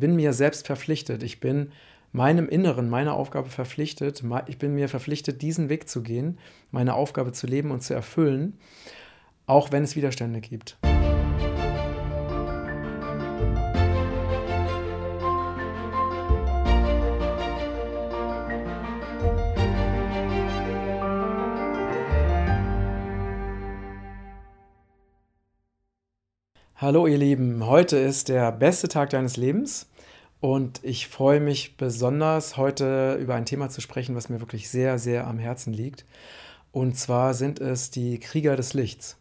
bin mir selbst verpflichtet. Ich bin meinem Inneren, meiner Aufgabe verpflichtet. Ich bin mir verpflichtet, diesen Weg zu gehen, meine Aufgabe zu leben und zu erfüllen, auch wenn es Widerstände gibt. Hallo ihr Lieben, heute ist der beste Tag deines Lebens und ich freue mich besonders, heute über ein Thema zu sprechen, was mir wirklich sehr, sehr am Herzen liegt. Und zwar sind es die Krieger des Lichts.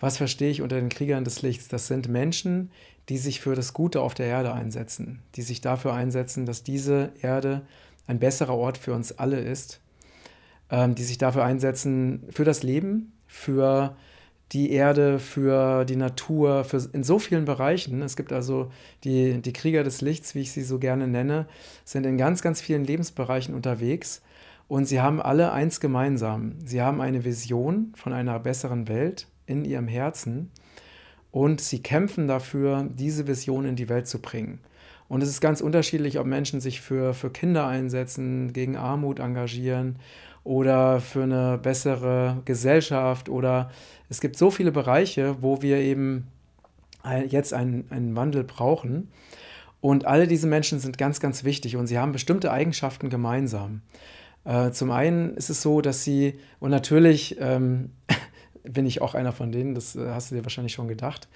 Was verstehe ich unter den Kriegern des Lichts? Das sind Menschen, die sich für das Gute auf der Erde einsetzen, die sich dafür einsetzen, dass diese Erde ein besserer Ort für uns alle ist, ähm, die sich dafür einsetzen für das Leben, für Erde, für die Natur, für, in so vielen Bereichen. Es gibt also die, die Krieger des Lichts, wie ich sie so gerne nenne, sind in ganz, ganz vielen Lebensbereichen unterwegs und sie haben alle eins gemeinsam. Sie haben eine Vision von einer besseren Welt in ihrem Herzen und sie kämpfen dafür, diese Vision in die Welt zu bringen. Und es ist ganz unterschiedlich, ob Menschen sich für, für Kinder einsetzen, gegen Armut engagieren oder für eine bessere Gesellschaft oder es gibt so viele Bereiche, wo wir eben jetzt einen, einen Wandel brauchen. Und alle diese Menschen sind ganz, ganz wichtig und sie haben bestimmte Eigenschaften gemeinsam. Äh, zum einen ist es so, dass sie, und natürlich ähm, bin ich auch einer von denen, das äh, hast du dir wahrscheinlich schon gedacht,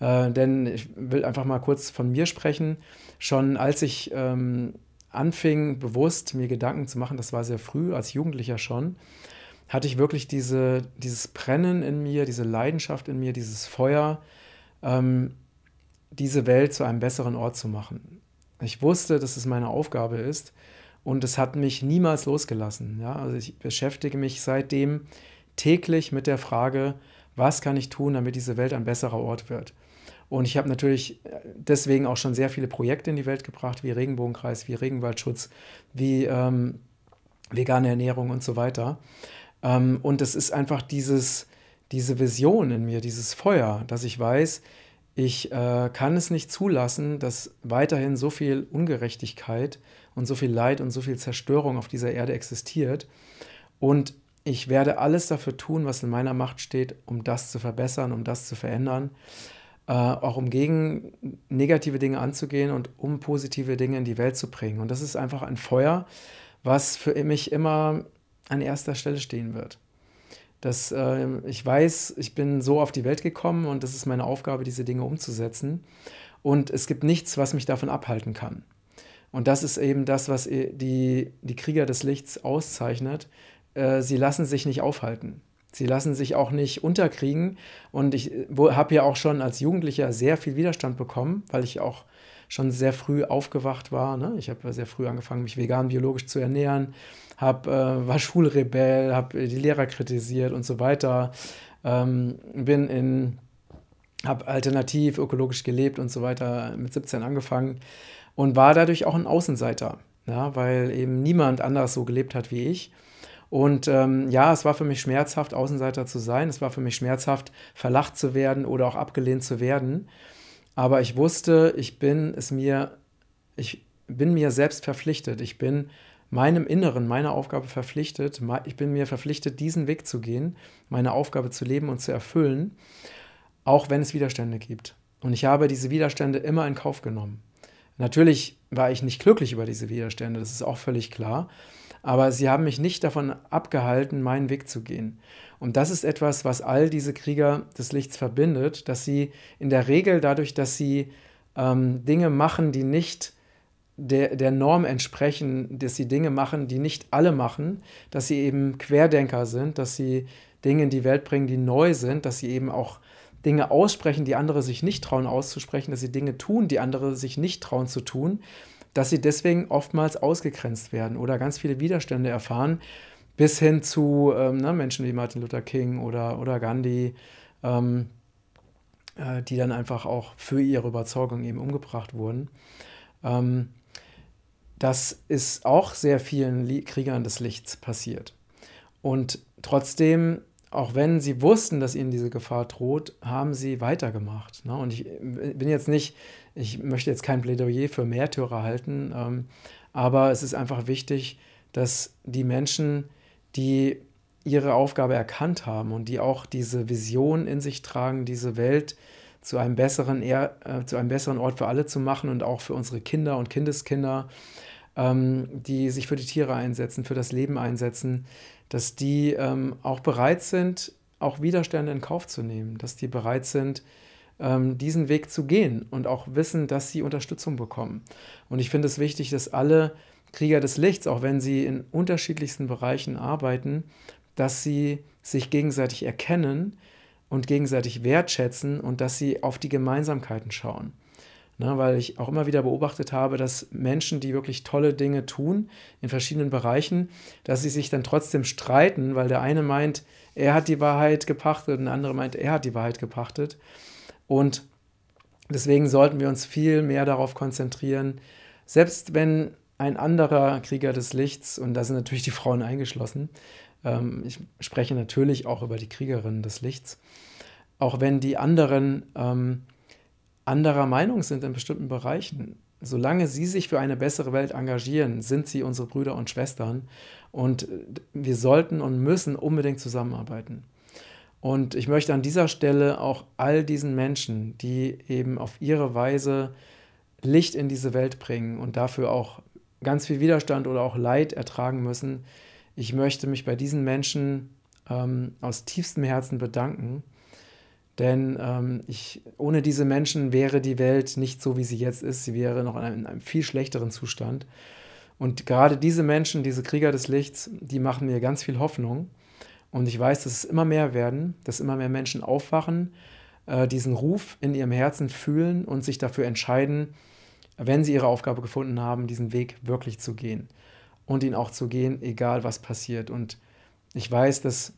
äh, denn ich will einfach mal kurz von mir sprechen. Schon als ich ähm, anfing, bewusst mir Gedanken zu machen, das war sehr früh, als Jugendlicher schon, hatte ich wirklich diese, dieses Brennen in mir, diese Leidenschaft in mir, dieses Feuer, ähm, diese Welt zu einem besseren Ort zu machen. Ich wusste, dass es meine Aufgabe ist und es hat mich niemals losgelassen. Ja? Also ich beschäftige mich seitdem täglich mit der Frage, was kann ich tun, damit diese Welt ein besserer Ort wird. Und ich habe natürlich deswegen auch schon sehr viele Projekte in die Welt gebracht, wie Regenbogenkreis, wie Regenwaldschutz, wie ähm, vegane Ernährung und so weiter. Ähm, und es ist einfach dieses, diese Vision in mir, dieses Feuer, dass ich weiß, ich äh, kann es nicht zulassen, dass weiterhin so viel Ungerechtigkeit und so viel Leid und so viel Zerstörung auf dieser Erde existiert. Und ich werde alles dafür tun, was in meiner Macht steht, um das zu verbessern, um das zu verändern, äh, auch um gegen negative Dinge anzugehen und um positive Dinge in die Welt zu bringen. Und das ist einfach ein Feuer, was für mich immer an erster Stelle stehen wird. Das, äh, ich weiß, ich bin so auf die Welt gekommen und es ist meine Aufgabe, diese Dinge umzusetzen. Und es gibt nichts, was mich davon abhalten kann. Und das ist eben das, was die, die Krieger des Lichts auszeichnet. Äh, sie lassen sich nicht aufhalten. Sie lassen sich auch nicht unterkriegen. Und ich habe ja auch schon als Jugendlicher sehr viel Widerstand bekommen, weil ich auch schon sehr früh aufgewacht war. Ne? Ich habe sehr früh angefangen, mich vegan, biologisch zu ernähren hab, äh, war Schulrebell, habe die Lehrer kritisiert und so weiter. Ähm, bin in, habe alternativ, ökologisch gelebt und so weiter, mit 17 angefangen und war dadurch auch ein Außenseiter, ja, weil eben niemand anders so gelebt hat wie ich. Und ähm, ja, es war für mich schmerzhaft, Außenseiter zu sein. Es war für mich schmerzhaft, verlacht zu werden oder auch abgelehnt zu werden. Aber ich wusste, ich bin es mir, ich bin mir selbst verpflichtet. Ich bin meinem Inneren, meiner Aufgabe verpflichtet. Ich bin mir verpflichtet, diesen Weg zu gehen, meine Aufgabe zu leben und zu erfüllen, auch wenn es Widerstände gibt. Und ich habe diese Widerstände immer in Kauf genommen. Natürlich war ich nicht glücklich über diese Widerstände, das ist auch völlig klar. Aber sie haben mich nicht davon abgehalten, meinen Weg zu gehen. Und das ist etwas, was all diese Krieger des Lichts verbindet, dass sie in der Regel dadurch, dass sie ähm, Dinge machen, die nicht der, der Norm entsprechen, dass sie Dinge machen, die nicht alle machen, dass sie eben Querdenker sind, dass sie Dinge in die Welt bringen, die neu sind, dass sie eben auch Dinge aussprechen, die andere sich nicht trauen auszusprechen, dass sie Dinge tun, die andere sich nicht trauen zu tun, dass sie deswegen oftmals ausgegrenzt werden oder ganz viele Widerstände erfahren, bis hin zu ähm, ne, Menschen wie Martin Luther King oder, oder Gandhi, ähm, äh, die dann einfach auch für ihre Überzeugung eben umgebracht wurden. Ähm, das ist auch sehr vielen Kriegern des Lichts passiert. Und trotzdem, auch wenn sie wussten, dass ihnen diese Gefahr droht, haben sie weitergemacht. Ne? Und ich bin jetzt nicht ich möchte jetzt kein Plädoyer für Märtyrer halten, ähm, aber es ist einfach wichtig, dass die Menschen, die ihre Aufgabe erkannt haben und die auch diese Vision in sich tragen, diese Welt zu einem besseren, äh, zu einem besseren Ort für alle zu machen und auch für unsere Kinder und Kindeskinder, ähm, die sich für die Tiere einsetzen, für das Leben einsetzen, dass die ähm, auch bereit sind, auch Widerstände in Kauf zu nehmen, dass die bereit sind, diesen Weg zu gehen und auch wissen, dass sie Unterstützung bekommen. Und ich finde es wichtig, dass alle Krieger des Lichts, auch wenn sie in unterschiedlichsten Bereichen arbeiten, dass sie sich gegenseitig erkennen und gegenseitig wertschätzen und dass sie auf die Gemeinsamkeiten schauen. Ne, weil ich auch immer wieder beobachtet habe, dass Menschen, die wirklich tolle Dinge tun in verschiedenen Bereichen, dass sie sich dann trotzdem streiten, weil der eine meint, er hat die Wahrheit gepachtet und der andere meint, er hat die Wahrheit gepachtet. Und deswegen sollten wir uns viel mehr darauf konzentrieren, selbst wenn ein anderer Krieger des Lichts, und da sind natürlich die Frauen eingeschlossen, ähm, ich spreche natürlich auch über die Kriegerinnen des Lichts, auch wenn die anderen ähm, anderer Meinung sind in bestimmten Bereichen, solange sie sich für eine bessere Welt engagieren, sind sie unsere Brüder und Schwestern und wir sollten und müssen unbedingt zusammenarbeiten. Und ich möchte an dieser Stelle auch all diesen Menschen, die eben auf ihre Weise Licht in diese Welt bringen und dafür auch ganz viel Widerstand oder auch Leid ertragen müssen, ich möchte mich bei diesen Menschen ähm, aus tiefstem Herzen bedanken denn ähm, ich, ohne diese Menschen wäre die Welt nicht so, wie sie jetzt ist. Sie wäre noch in einem, in einem, viel schlechteren Zustand. Und gerade diese Menschen, diese Krieger des Lichts, die machen mir ganz viel Hoffnung. Und ich weiß, dass es immer mehr werden, dass immer mehr Menschen aufwachen, äh, diesen Ruf in ihrem Herzen fühlen und sich dafür entscheiden, wenn sie ihre Aufgabe gefunden haben, diesen Weg wirklich zu gehen. Und ihn auch zu gehen, egal was passiert. Und ich weiß, dass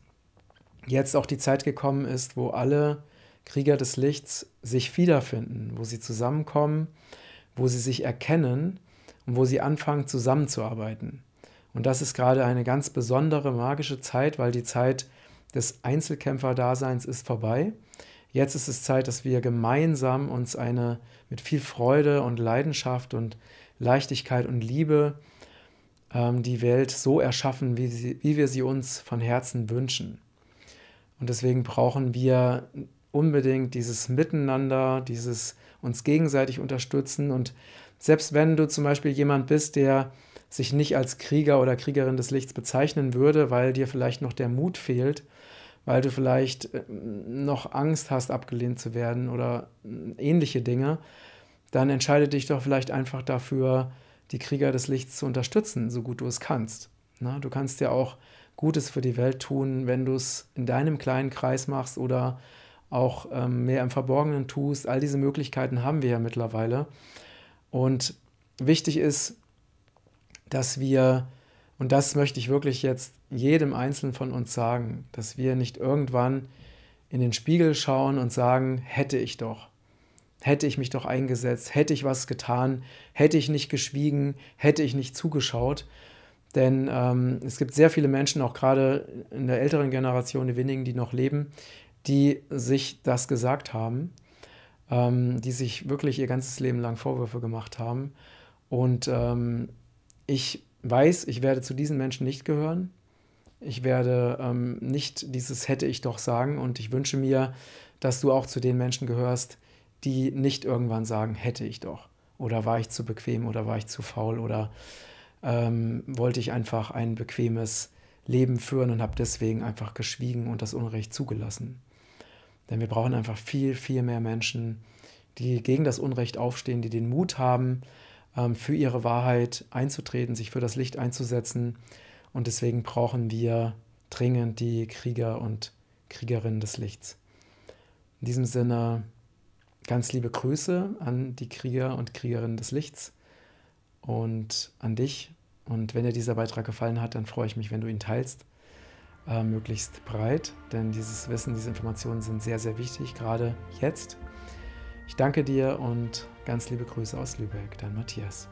jetzt auch die Zeit gekommen ist, wo alle Krieger des Lichts sich wiederfinden, wo sie zusammenkommen, wo sie sich erkennen und wo sie anfangen zusammenzuarbeiten. Und das ist gerade eine ganz besondere magische Zeit, weil die Zeit des Einzelkämpferdaseins ist vorbei. Jetzt ist es Zeit, dass wir gemeinsam uns eine mit viel Freude und Leidenschaft und Leichtigkeit und Liebe ähm, die Welt so erschaffen, wie, sie, wie wir sie uns von Herzen wünschen. Und deswegen brauchen wir unbedingt dieses Miteinander, dieses uns gegenseitig unterstützen. Und selbst wenn du zum Beispiel jemand bist, der sich nicht als Krieger oder Kriegerin des Lichts bezeichnen würde, weil dir vielleicht noch der Mut fehlt, weil du vielleicht äh, noch Angst hast, abgelehnt zu werden oder äh, ähnliche Dinge, dann entscheide dich doch vielleicht einfach dafür, die Krieger des Lichts zu unterstützen, so gut du es kannst. Na, du kannst ja auch Gutes für die Welt tun, wenn du es in deinem kleinen Kreis machst oder auch ähm, mehr im Verborgenen tust. All diese Möglichkeiten haben wir ja mittlerweile. Und wichtig ist, dass wir, und das möchte ich wirklich jetzt jedem Einzelnen von uns sagen, dass wir nicht irgendwann in den Spiegel schauen und sagen, hätte ich doch, hätte ich mich doch eingesetzt, hätte ich was getan, hätte ich nicht geschwiegen, hätte ich nicht zugeschaut. Denn ähm, es gibt sehr viele Menschen, auch gerade in der älteren Generation, die wenigen, die noch leben, die sich das gesagt haben, ähm, die sich wirklich ihr ganzes Leben lang Vorwürfe gemacht haben. Und ähm, ich weiß, ich werde zu diesen Menschen nicht gehören. Ich werde ähm, nicht dieses hätte ich doch sagen und ich wünsche mir, dass du auch zu den Menschen gehörst, die nicht irgendwann sagen, hätte ich doch. Oder war ich zu bequem oder war ich zu faul oder ähm, wollte ich einfach ein bequemes Leben führen und habe deswegen einfach geschwiegen und das Unrecht zugelassen. Denn wir brauchen einfach viel, viel mehr Menschen, die gegen das Unrecht aufstehen, die den Mut haben, für ihre Wahrheit einzutreten, sich für das Licht einzusetzen. Und deswegen brauchen wir dringend die Krieger und Kriegerinnen des Lichts. In diesem Sinne ganz liebe Grüße an die Krieger und Kriegerinnen des Lichts und an dich. Und wenn dir dieser Beitrag gefallen hat, dann freue ich mich, wenn du ihn teilst äh, möglichst breit, denn dieses Wissen, diese Informationen sind sehr, sehr wichtig, gerade jetzt. Ich danke dir und ganz liebe Grüße aus Lübeck, dein Matthias.